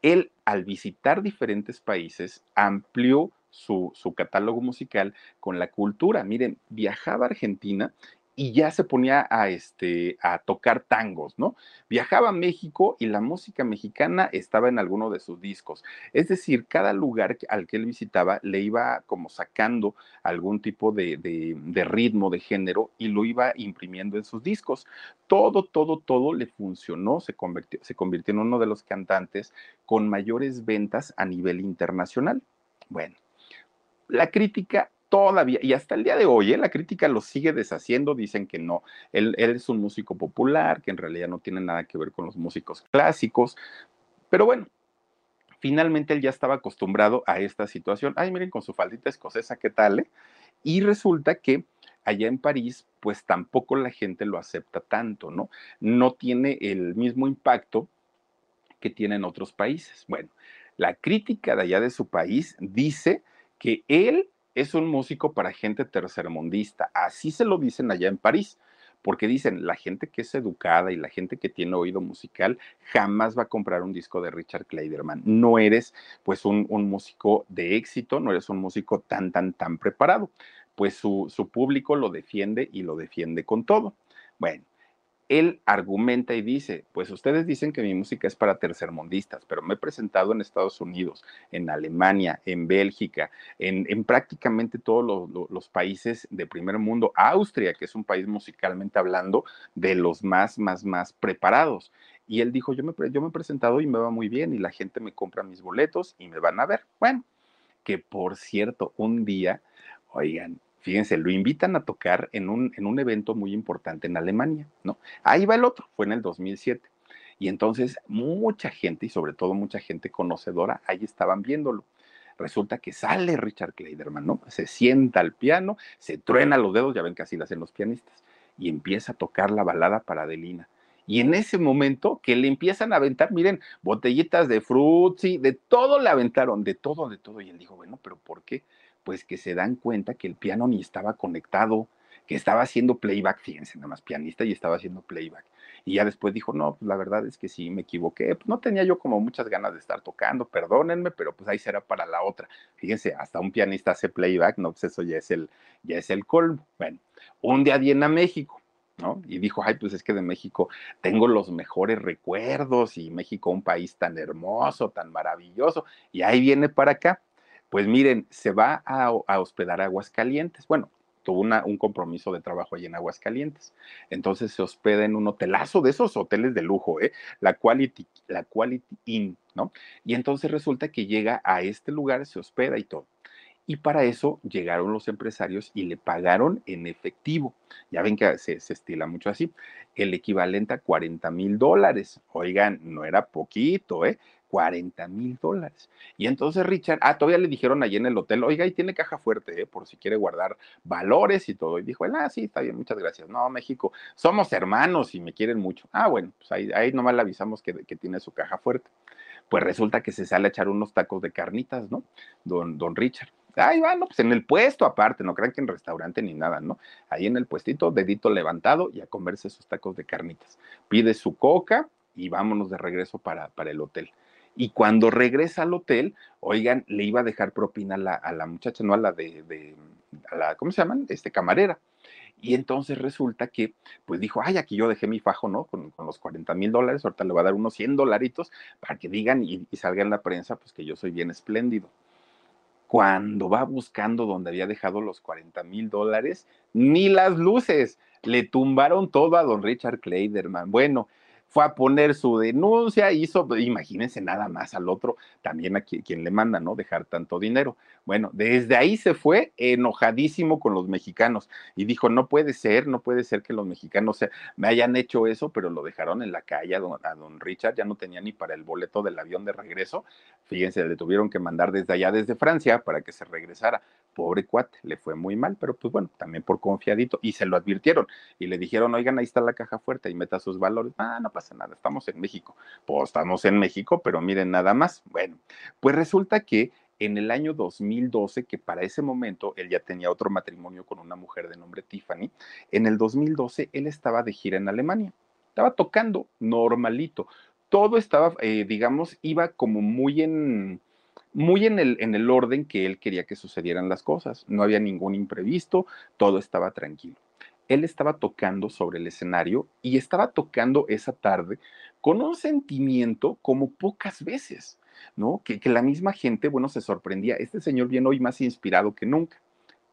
él al visitar diferentes países amplió su, catálogo musical con la cultura. Miren, viajaba a Argentina y ya se ponía a, este, a tocar tangos, ¿no? Viajaba a México y la música mexicana estaba en alguno de sus discos. Es decir, cada lugar al que él visitaba le iba como sacando algún tipo de, de ritmo, de género y lo iba imprimiendo en sus discos. Todo, todo, todo le funcionó, se convirtió, se convirtió en uno de los cantantes con mayores ventas a nivel internacional. Bueno, la crítica todavía, y hasta el día de hoy, ¿eh? la crítica lo sigue deshaciendo, dicen que no, él, es un músico popular, que en realidad no tiene nada que ver con los músicos clásicos, pero bueno, finalmente él ya estaba acostumbrado a esta situación. Ay, miren, con su faldita escocesa, ¿qué tal? Eh? Y resulta que allá en París, pues tampoco la gente lo acepta tanto, ¿no? No tiene el mismo impacto que tiene en otros países. Bueno, la crítica de allá de su país dice que él es un músico para gente tercermundista. Así se lo dicen allá en París, porque dicen, la gente que es educada y la gente que tiene oído musical jamás va a comprar un disco de Richard Kleiderman. No eres pues un, músico de éxito, no eres un músico tan, tan, tan preparado. Pues su, su público lo defiende y lo defiende con todo. Bueno, él argumenta y dice, pues ustedes dicen que mi música es para tercermundistas, pero me he presentado en Estados Unidos, en Alemania, en Bélgica, en, prácticamente todos los, países de primer mundo, Austria, que es un país musicalmente hablando de los más, más, más preparados. Y él dijo, yo me, yo me he presentado y me va muy bien y la gente me compra mis boletos y me van a ver. Bueno, que por cierto, un día, oigan, fíjense, lo invitan a tocar en un, en un evento muy importante en Alemania, ¿no? Ahí va el otro, fue en el 2007. Y entonces mucha gente, y sobre todo mucha gente conocedora, ahí estaban viéndolo. Resulta que sale Richard Kleiderman, ¿no? Se sienta al piano, se truena los dedos, ya ven que así lo hacen los pianistas, y empieza a tocar la balada para Adelina. Y en ese momento que le empiezan a aventar, miren, botellitas de frutzi, de todo le aventaron, de todo, de todo. Y él dijo, bueno, pero ¿por qué? Pues que se dan cuenta que el piano ni estaba conectado, que estaba haciendo playback, fíjense, nada más pianista y estaba haciendo playback. Y ya después dijo, no, pues la verdad es que sí, me equivoqué, pues no tenía yo como muchas ganas de estar tocando, perdónenme, pero pues ahí será para la otra. Fíjense, hasta un pianista hace playback, no, pues eso ya es el, ya es el colmo. Bueno, un día viene a México, ¿no? Y dijo, ay, pues es que de México tengo los mejores recuerdos y México un país tan hermoso, tan maravilloso, y ahí viene para acá. Pues miren, se va a, hospedar a Aguascalientes. Bueno, tuvo un compromiso de trabajo allí en Aguascalientes. Entonces se hospeda en un hotelazo de esos hoteles de lujo, ¿eh? La Quality, la Quality Inn, ¿no? Y entonces resulta que llega a este lugar, se hospeda y todo. Y para eso llegaron los empresarios y le pagaron en efectivo. Ya ven que se, se estila mucho así. El equivalente a 40 mil dólares. Oigan, no era poquito, ¿eh? 40 mil dólares. Y entonces Richard, ah, todavía le dijeron allí en el hotel, oiga, ahí tiene caja fuerte, eh, por si quiere guardar valores y todo. Y dijo, ah, sí, está bien, muchas gracias. No, México, somos hermanos y me quieren mucho. Ah, bueno, pues ahí, ahí nomás le avisamos que, que tiene su caja fuerte. Pues resulta que se sale a echar unos tacos de carnitas, ¿no? Don, don Richard. Ahí va, no, pues en el puesto aparte, no crean que en restaurante ni nada, ¿no? Ahí en el puestito, dedito levantado y a comerse sus tacos de carnitas. Pide su coca y vámonos de regreso para, para el hotel. Y cuando regresa al hotel, oigan, le iba a dejar propina a la, muchacha, no a la de, a la, ¿cómo se llaman? Este, camarera. Y entonces resulta que, pues dijo, ay, aquí yo dejé mi fajo, ¿no? Con, los 40 mil dólares, ahorita le voy a dar unos 100 dolaritos para que digan y, y, salga en la prensa, pues que yo soy bien espléndido. Cuando va buscando donde había dejado los 40 mil dólares, ni las luces, le tumbaron todo a don Richard Kleiderman. Bueno, fue a poner su denuncia, hizo, imagínense nada más al otro, también a quien, le manda, ¿no? Dejar tanto dinero. Bueno, desde ahí se fue enojadísimo con los mexicanos y dijo, no puede ser, no puede ser que los mexicanos se, me hayan hecho eso, pero lo dejaron en la calle a don, a don, Richard, ya no tenía ni para el boleto del avión de regreso. Fíjense, le tuvieron que mandar desde allá, desde Francia, para que se regresara. Pobre cuate, le fue muy mal, pero pues bueno, también por confiadito. Y se lo advirtieron y le dijeron, oigan, ahí está la caja fuerte y meta sus valores. Ah, no pasa nada, estamos en México. Pues estamos en México, pero miren nada más. Bueno, pues resulta que en el año 2012, que para ese momento él ya tenía otro matrimonio con una mujer de nombre Tiffany, en el 2012 él estaba de gira en Alemania. Estaba tocando normalito. Todo estaba, eh, digamos, iba como muy en muy en el, en el orden que él quería que sucedieran las cosas. No había ningún imprevisto, todo estaba tranquilo. él estaba tocando sobre el escenario y estaba tocando esa tarde con un sentimiento como pocas veces, ¿no? Que, que la misma gente, bueno, se sorprendía. Este señor viene hoy más inspirado que nunca.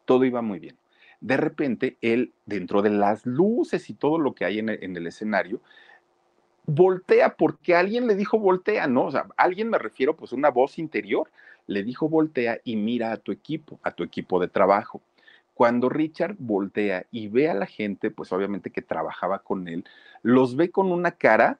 Todo iba muy bien. De repente, él, dentro de las luces y todo lo que hay en en el escenario, voltea porque alguien le dijo voltea, ¿no? O sea, alguien me refiero, pues una voz interior le dijo voltea y mira a tu equipo, a tu equipo de trabajo. Cuando Richard voltea y ve a la gente, pues obviamente que trabajaba con él, los ve con una cara,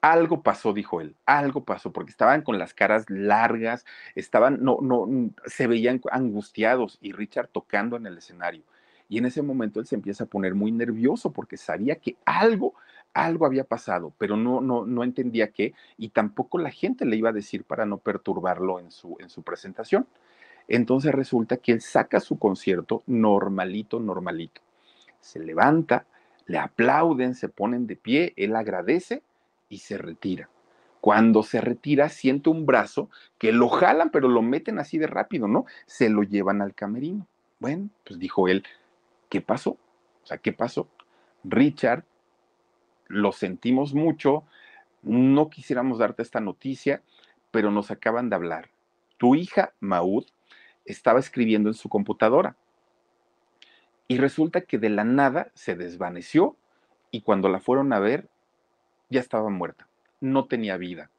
algo pasó, dijo él, algo pasó, porque estaban con las caras largas, estaban, no, no, se veían angustiados y Richard tocando en el escenario. Y en ese momento él se empieza a poner muy nervioso porque sabía que algo, algo había pasado, pero no, no, no entendía qué y tampoco la gente le iba a decir para no perturbarlo en su, en su presentación. Entonces resulta que él saca su concierto normalito, normalito. Se levanta, le aplauden, se ponen de pie, él agradece y se retira. Cuando se retira, siente un brazo que lo jalan, pero lo meten así de rápido, ¿no? Se lo llevan al camerino. Bueno, pues dijo él, ¿qué pasó? O sea, ¿qué pasó? Richard, lo sentimos mucho, no quisiéramos darte esta noticia, pero nos acaban de hablar. Tu hija, Maud, estaba escribiendo en su computadora y resulta que de la nada se desvaneció y cuando la fueron a ver ya estaba muerta, no tenía vida.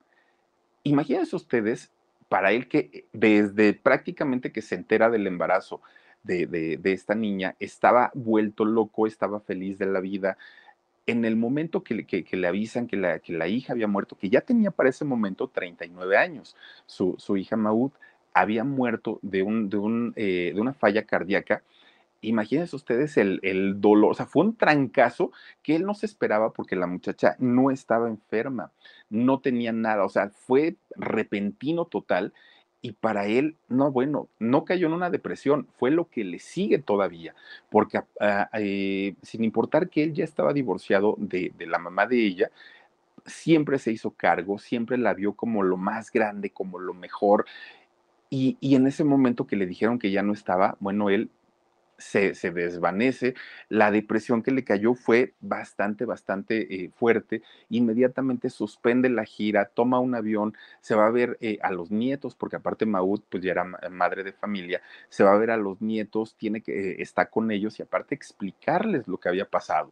Imagínense ustedes, para él que desde prácticamente que se entera del embarazo de, de, esta niña, estaba vuelto loco, estaba feliz de la vida. En el momento que, que, le avisan que la, hija había muerto, que ya tenía para ese momento 39 años, su, hija Maud había muerto eh, de una falla cardíaca imagínense ustedes el, el, dolor, o sea, fue un trancazo que él no se esperaba porque la muchacha no estaba enferma, no tenía nada, o sea, fue repentino total y para él, no, bueno, no cayó en una depresión, fue lo que le sigue todavía, porque uh, eh, sin importar que él ya estaba divorciado de, de la mamá de ella, siempre se hizo cargo, siempre la vio como lo más grande, como lo mejor. Y, y, en ese momento que le dijeron que ya no estaba, bueno, él se, se, desvanece. La depresión que le cayó fue bastante, bastante eh, fuerte. Inmediatamente suspende la gira, toma un avión, se va a ver eh, a los nietos, porque aparte Maud pues ya era madre de familia, se va a ver a los nietos, tiene que, eh, está con ellos y aparte explicarles lo que había pasado.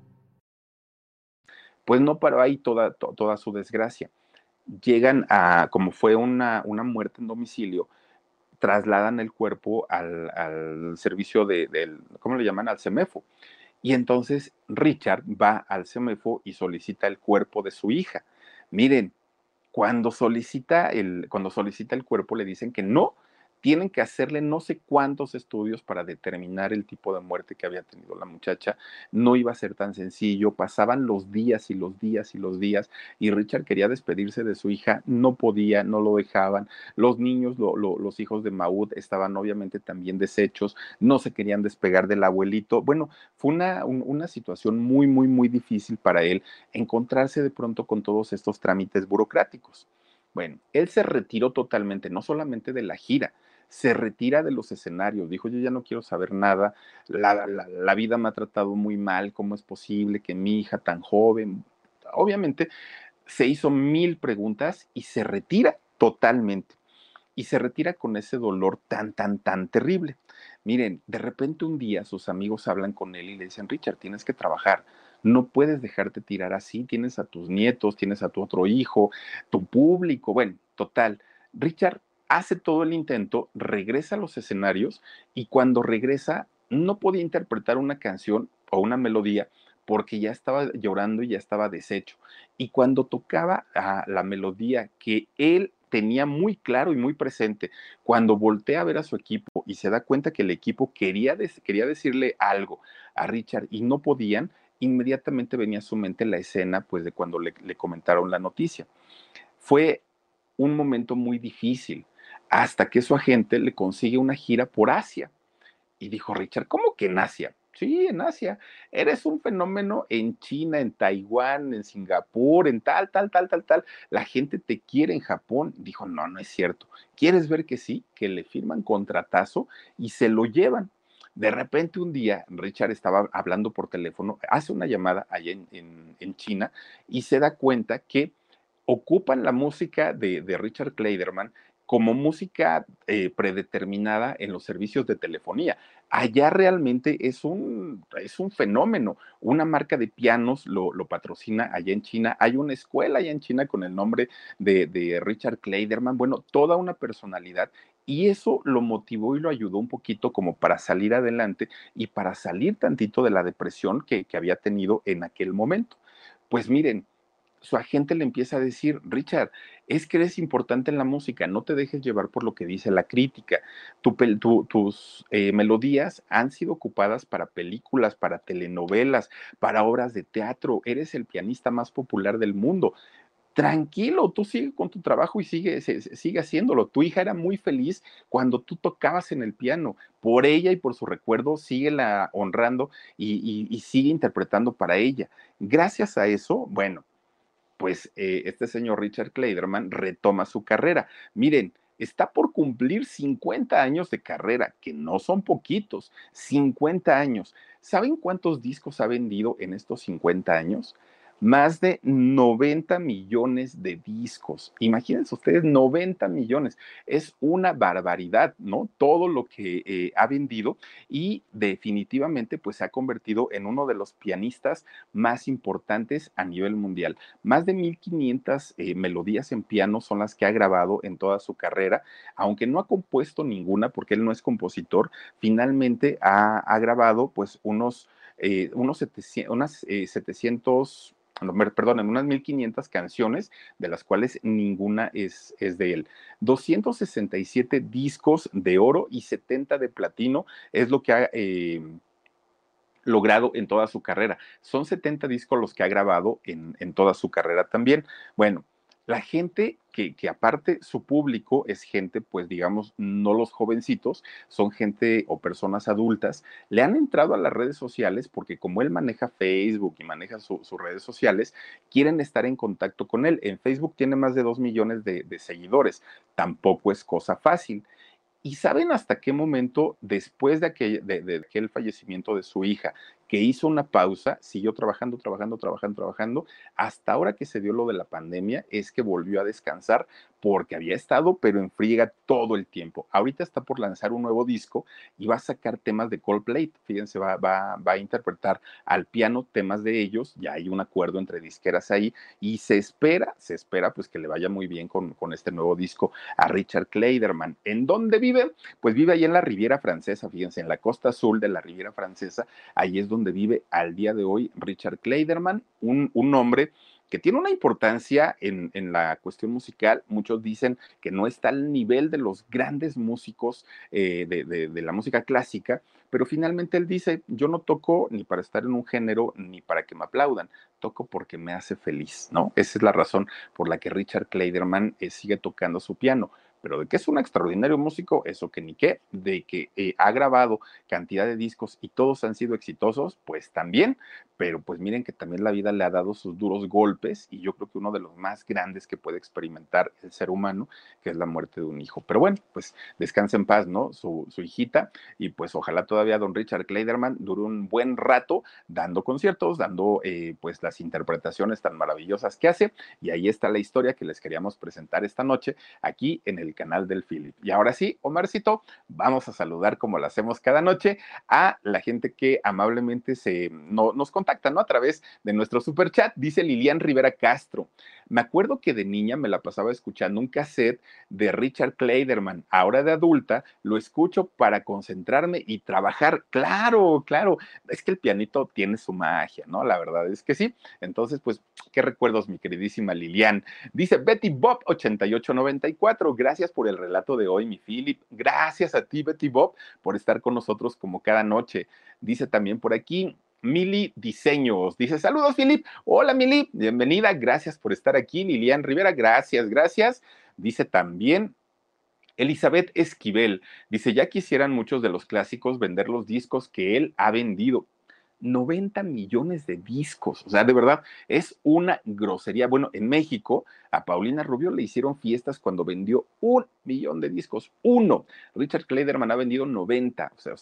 pues no paró ahí toda, to, toda su desgracia. Llegan a, como fue una, una muerte en domicilio, trasladan el cuerpo al, al servicio de, del, ¿cómo le llaman? Al CEMEFO. Y entonces Richard va al CEMEFO y solicita el cuerpo de su hija. Miren, cuando solicita el, cuando solicita el cuerpo le dicen que no, tienen que hacerle no sé cuántos estudios para determinar el tipo de muerte que había tenido la muchacha. No iba a ser tan sencillo, pasaban los días y los días y los días y Richard quería despedirse de su hija, no podía, no lo dejaban. Los niños, lo, lo, los hijos de Maud estaban obviamente también deshechos, no se querían despegar del abuelito. Bueno, fue una, un, una situación muy, muy, muy difícil para él encontrarse de pronto con todos estos trámites burocráticos. Bueno, él se retiró totalmente, no solamente de la gira, se retira de los escenarios, dijo, yo ya no quiero saber nada, la, la, la, vida me ha tratado muy mal, ¿cómo es posible que mi hija tan joven? Obviamente se hizo mil preguntas y se retira totalmente. Y se retira con ese dolor tan, tan, tan terrible. Miren, de repente un día sus amigos hablan con él y le dicen, Richard, tienes que trabajar, no puedes dejarte tirar así, tienes a tus nietos, tienes a tu otro hijo, tu público, bueno, total. Richard hace todo el intento, regresa a los escenarios y cuando regresa no podía interpretar una canción o una melodía porque ya estaba llorando y ya estaba deshecho. Y cuando tocaba a la melodía que él tenía muy claro y muy presente. Cuando voltea a ver a su equipo y se da cuenta que el equipo quería, quería decirle algo a Richard y no podían, inmediatamente venía a su mente la escena pues de cuando le, le comentaron la noticia. Fue un momento muy difícil hasta que su agente le consigue una gira por Asia. Y dijo Richard, ¿cómo que en Asia? Sí, en Asia. Eres un fenómeno en China, en Taiwán, en Singapur, en tal, tal, tal, tal, tal. La gente te quiere en Japón. Dijo, no, no es cierto. ¿Quieres ver que sí? Que le firman contratazo y se lo llevan. De repente un día Richard estaba hablando por teléfono, hace una llamada allá en, China y se da cuenta que ocupan la música de, de Richard Kleiderman como música eh, predeterminada en los servicios de telefonía. Allá realmente es un, es un fenómeno. Una marca de pianos lo, lo, patrocina allá en China. Hay una escuela allá en China con el nombre de, de Richard Kleiderman. Bueno, toda una personalidad. Y eso lo motivó y lo ayudó un poquito como para salir adelante y para salir tantito de la depresión que, que había tenido en aquel momento. Pues miren, su agente le empieza a decir, Richard, es que eres importante en la música, no te dejes llevar por lo que dice la crítica. tus eh, melodías han sido ocupadas para películas, para telenovelas, para obras de teatro, eres el pianista más popular del mundo. Tranquilo, tú sigue con tu trabajo y sigue, sigue haciéndolo. Tu hija era muy feliz cuando tú tocabas en el piano. Por ella y por su recuerdo, síguela honrando y, y sigue interpretando para ella. Gracias a eso, bueno, pues eh, este señor Richard Kleiderman retoma su carrera. Miren, está por cumplir 50 años de carrera, que no son poquitos, 50 años. ¿Saben cuántos discos ha vendido en estos 50 años? Más de 90 millones de discos. Imagínense ustedes, 90 millones. Es una barbaridad, ¿no? Todo lo que eh, ha vendido y definitivamente pues se ha convertido en uno de los pianistas más importantes a nivel mundial. Más de 1500 eh, melodías en piano son las que ha grabado en toda su carrera, aunque no ha compuesto ninguna porque él no es compositor, finalmente ha, grabado pues unos, eh, unos 700, unas 700 perdón, en unas 1500 canciones, de las cuales ninguna es, es de él. 267 discos de oro y 70 de platino es lo que ha... Eh, logrado en toda su carrera. Son 70 discos los que ha grabado en, en toda su carrera también. Bueno, la gente que, aparte su público es gente, pues digamos, no los jovencitos, son gente o personas adultas, le han entrado a las redes sociales porque como él maneja Facebook y maneja sus redes sociales, quieren estar en contacto con él. En Facebook tiene más de dos millones de, de seguidores, tampoco es cosa fácil. ¿Y saben hasta qué momento, después de aquel, de, aquel, fallecimiento de su hija, que hizo una pausa, siguió trabajando, trabajando, trabajando, trabajando, hasta ahora que se dio lo de la pandemia, es que volvió a descansar porque había estado, pero en friega todo el tiempo. Ahorita está por lanzar un nuevo disco y va a sacar temas de Coldplay. Fíjense, va, va, va a interpretar al piano temas de ellos. Ya hay un acuerdo entre disqueras ahí y se espera, se espera pues que le vaya muy bien con, con este nuevo disco a Richard Kleiderman. ¿En dónde vive? Pues vive ahí en la Riviera Francesa, fíjense, en la costa azul de la Riviera Francesa. Ahí es donde donde vive al día de hoy Richard Kleiderman, un, un hombre que tiene una importancia en, en, la cuestión musical. Muchos dicen que no está al nivel de los grandes músicos eh, de, de, la música clásica, pero finalmente él dice, yo no toco ni para estar en un género ni para que me aplaudan, toco porque me hace feliz, ¿no? Esa es la razón por la que Richard Kleiderman eh, sigue tocando su piano pero de que es un extraordinario músico, eso que ni qué, de que eh, ha grabado cantidad de discos y todos han sido exitosos, pues también, pero pues miren que también la vida le ha dado sus duros golpes y yo creo que uno de los más grandes que puede experimentar el ser humano, que es la muerte de un hijo. Pero bueno, pues descansa en paz, ¿no? Su, su hijita y pues ojalá todavía don Richard Kleiderman dure un buen rato dando conciertos, dando eh, pues las interpretaciones tan maravillosas que hace y ahí está la historia que les queríamos presentar esta noche aquí en el del canal del Philip. Y ahora sí, Omarcito, vamos a saludar como lo hacemos cada noche a la gente que amablemente se, nos contacta, ¿no? A través de nuestro super chat, dice Lilian Rivera Castro. Me acuerdo que de niña me la pasaba escuchando un cassette de Richard Kleiderman. Ahora de adulta lo escucho para concentrarme y trabajar. Claro, claro. Es que el pianito tiene su magia, ¿no? La verdad es que sí. Entonces, pues, qué recuerdos, mi queridísima Lilian. Dice Betty Bob 8894. Gracias por el relato de hoy, mi Philip. Gracias a ti, Betty Bob, por estar con nosotros como cada noche. Dice también por aquí, Mili Diseños. Dice, saludos, Philip. Hola, Mili. Bienvenida. Gracias por estar aquí. Lilian Rivera, gracias, gracias. Dice también Elizabeth Esquivel. Dice, ya quisieran muchos de los clásicos vender los discos que él ha vendido. 90 millones de discos. O sea, de verdad, es una grosería. Bueno, en México a Paulina Rubio le hicieron fiestas cuando vendió un millón de discos. Uno. Richard Kleiderman ha vendido 90. O sea,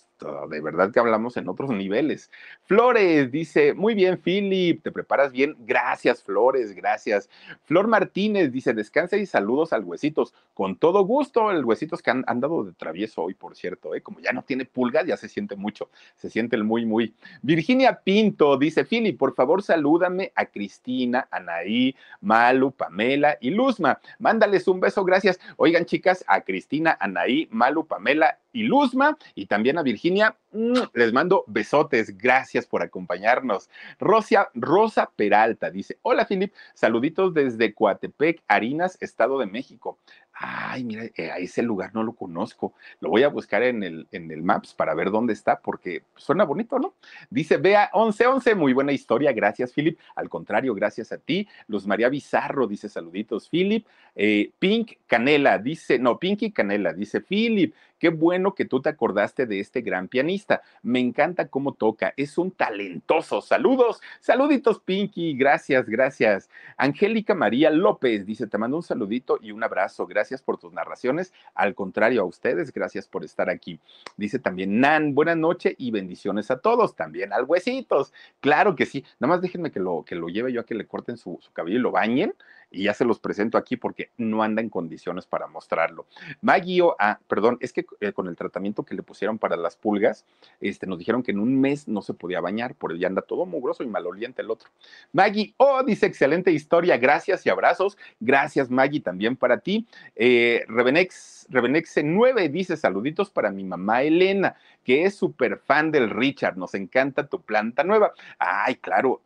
de verdad que hablamos en otros niveles. Flores dice, muy bien, Philip, te preparas bien. Gracias, Flores, gracias. Flor Martínez dice, descansa y saludos al Huesitos. Con todo gusto, el Huesitos que han, dado de travieso hoy, por cierto, ¿eh? como ya no tiene pulgas, ya se siente mucho. Se siente el muy, muy. Virginia Pinto dice, Philip, por favor, salúdame a Cristina, Anaí, Malu, Pamela y Luzma. Mándales un beso, gracias. Oigan, chicas, a Cristina, Anaí, Malu, Pamela y Luzma y también a Virginia. Mm, les mando besotes. Gracias por acompañarnos. Rosia, Rosa Peralta dice: Hola, Filip. Saluditos desde Coatepec, Harinas, Estado de México. Ay, mira, eh, a ese lugar no lo conozco. Lo voy a buscar en el, en el Maps para ver dónde está, porque suena bonito, ¿no? Dice Bea 1111, muy buena historia, gracias, Philip. Al contrario, gracias a ti. Luz María Bizarro dice saluditos, Philip. Eh, Pink Canela dice, no, Pinky Canela dice, Philip, Qué bueno que tú te acordaste de este gran pianista. Me encanta cómo toca. Es un talentoso. Saludos. Saluditos, Pinky. Gracias, gracias. Angélica María López dice, te mando un saludito y un abrazo. Gracias por tus narraciones. Al contrario, a ustedes, gracias por estar aquí. Dice también Nan, buenas noches y bendiciones a todos. También al Huesitos. Claro que sí. Nada más déjenme que lo, que lo lleve yo a que le corten su, su cabello y lo bañen y ya se los presento aquí porque no anda en condiciones para mostrarlo. Maguio, ah, perdón, es que eh, con el tratamiento que le pusieron para las pulgas, este, nos dijeron que en un mes no se podía bañar, porque ya anda todo mugroso y maloliente el otro. Maggie, oh, dice excelente historia, gracias y abrazos. Gracias, Maggie, también para ti. Eh, Revenex, Revenex 9 dice saluditos para mi mamá Elena, que es súper fan del Richard. Nos encanta tu planta nueva. Ay, claro,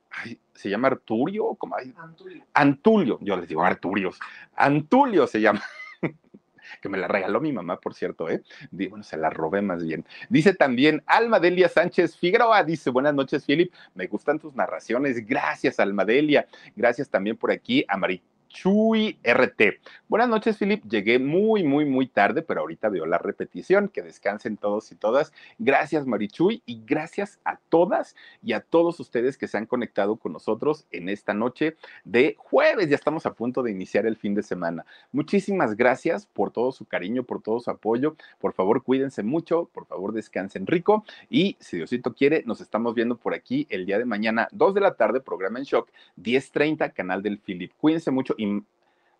se llama Arturio, ¿cómo Antulio. Antulio, yo les digo Arturios. Antulio se llama. [LAUGHS] que me la regaló mi mamá, por cierto, ¿eh? Bueno, se la robé más bien. Dice también Almadelia Sánchez Figueroa, dice, buenas noches, Philip, me gustan tus narraciones, gracias, Almadelia, gracias también por aquí a Chuy RT. Buenas noches, Philip. Llegué muy, muy, muy tarde, pero ahorita veo la repetición. Que descansen todos y todas. Gracias, Marichuy, y gracias a todas y a todos ustedes que se han conectado con nosotros en esta noche de jueves. Ya estamos a punto de iniciar el fin de semana. Muchísimas gracias por todo su cariño, por todo su apoyo. Por favor, cuídense mucho, por favor, descansen rico. Y si Diosito quiere, nos estamos viendo por aquí el día de mañana, 2 de la tarde, programa en shock, 10:30, canal del Philip. Cuídense mucho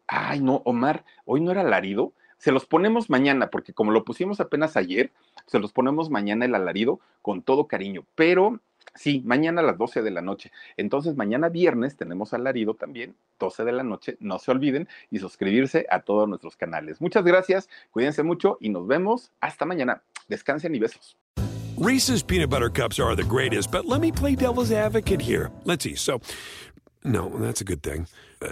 ay, no, Omar, hoy no era alarido. Se los ponemos mañana, porque como lo pusimos apenas ayer, se los ponemos mañana el alarido con todo cariño. Pero sí, mañana a las 12 de la noche. Entonces, mañana viernes tenemos alarido también, 12 de la noche. No se olviden y suscribirse a todos nuestros canales. Muchas gracias, cuídense mucho y nos vemos hasta mañana. Descansen y besos. Reese's peanut butter cups are the greatest, but let me play devil's advocate here. Let's see. So, no, that's a good thing. Uh,